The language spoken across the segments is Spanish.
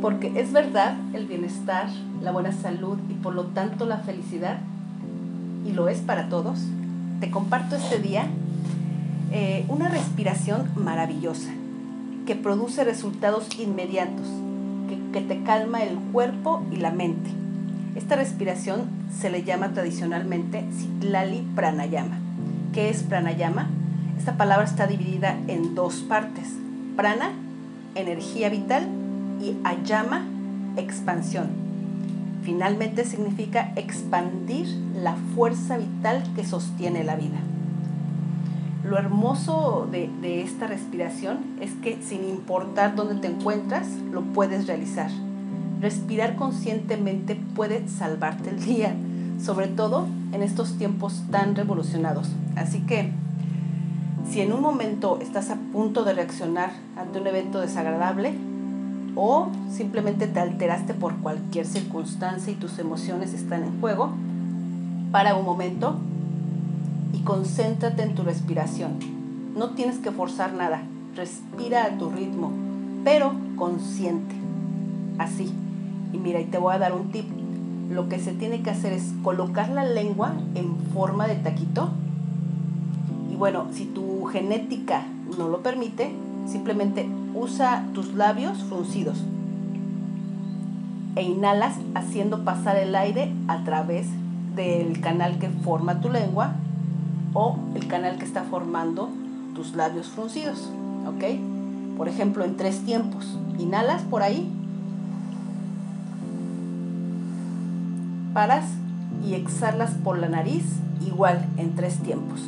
Porque es verdad el bienestar, la buena salud y por lo tanto la felicidad, y lo es para todos. Te comparto este día eh, una respiración maravillosa que produce resultados inmediatos, que, te calma el cuerpo y la mente. Esta respiración se le llama tradicionalmente Citlali Pranayama. ¿Qué es pranayama? Esta palabra está dividida en dos partes. Prana, energía vital, y ayama, expansión. Finalmente significa expandir la fuerza vital que sostiene la vida. Lo hermoso de, de, esta respiración es que sin importar dónde te encuentras, lo puedes realizar. Respirar conscientemente puede salvarte el día, sobre todo en estos tiempos tan revolucionados. Así que si en un momento estás a punto de reaccionar ante un evento desagradable o simplemente te alteraste por cualquier circunstancia y tus emociones están en juego, para un momento y concéntrate en tu respiración. No tienes que forzar nada, respira a tu ritmo, pero consciente. Así. Y mira, y te voy a dar un tip. Lo que se tiene que hacer es colocar la lengua en forma de taquito. Y bueno, si tu genética no lo permite, simplemente usa tus labios fruncidos e inhalas haciendo pasar el aire a través del canal que forma tu lengua o el canal que está formando tus labios fruncidos, ¿ok? Por ejemplo, en tres tiempos. Inhalas por ahí, paras y exhalas por la nariz igual en tres tiempos.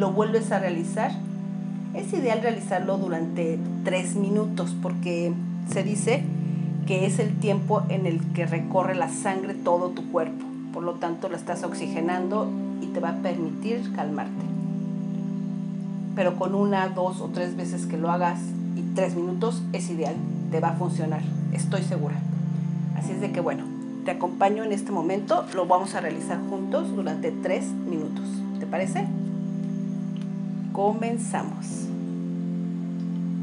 Lo vuelves a realizar. Es ideal realizarlo durante tres minutos porque se dice que es el tiempo en el que recorre la sangre todo tu cuerpo. Por lo tanto, la estás oxigenando y te va a permitir calmarte. Pero con una, dos o tres veces que lo hagas y tres minutos es ideal. Te va a funcionar, estoy segura. Así es de que bueno, te acompaño en este momento. Lo vamos a realizar juntos durante tres minutos. ¿Te parece? Comenzamos.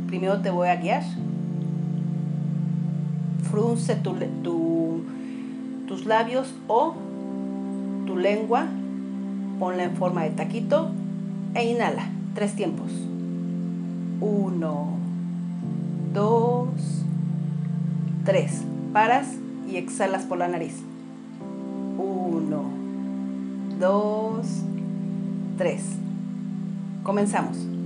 Primero te voy a guiar frunce tu, tu, tus labios o tu lengua, ponla en forma de taquito e inhala. Tres tiempos. Uno, dos, tres. Paras y exhalas por la nariz. Uno, dos, tres. Comenzamos.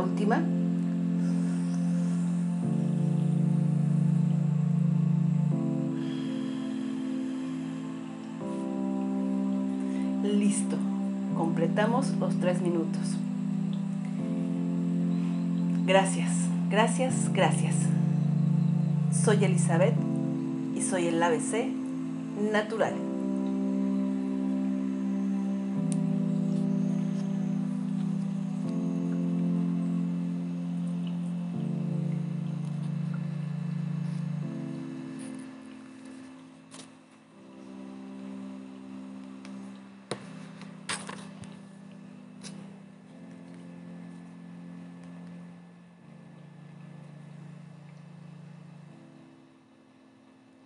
Última. Listo. Completamos los tres minutos. Gracias, gracias, gracias. Soy Elizabeth y soy el ABC natural.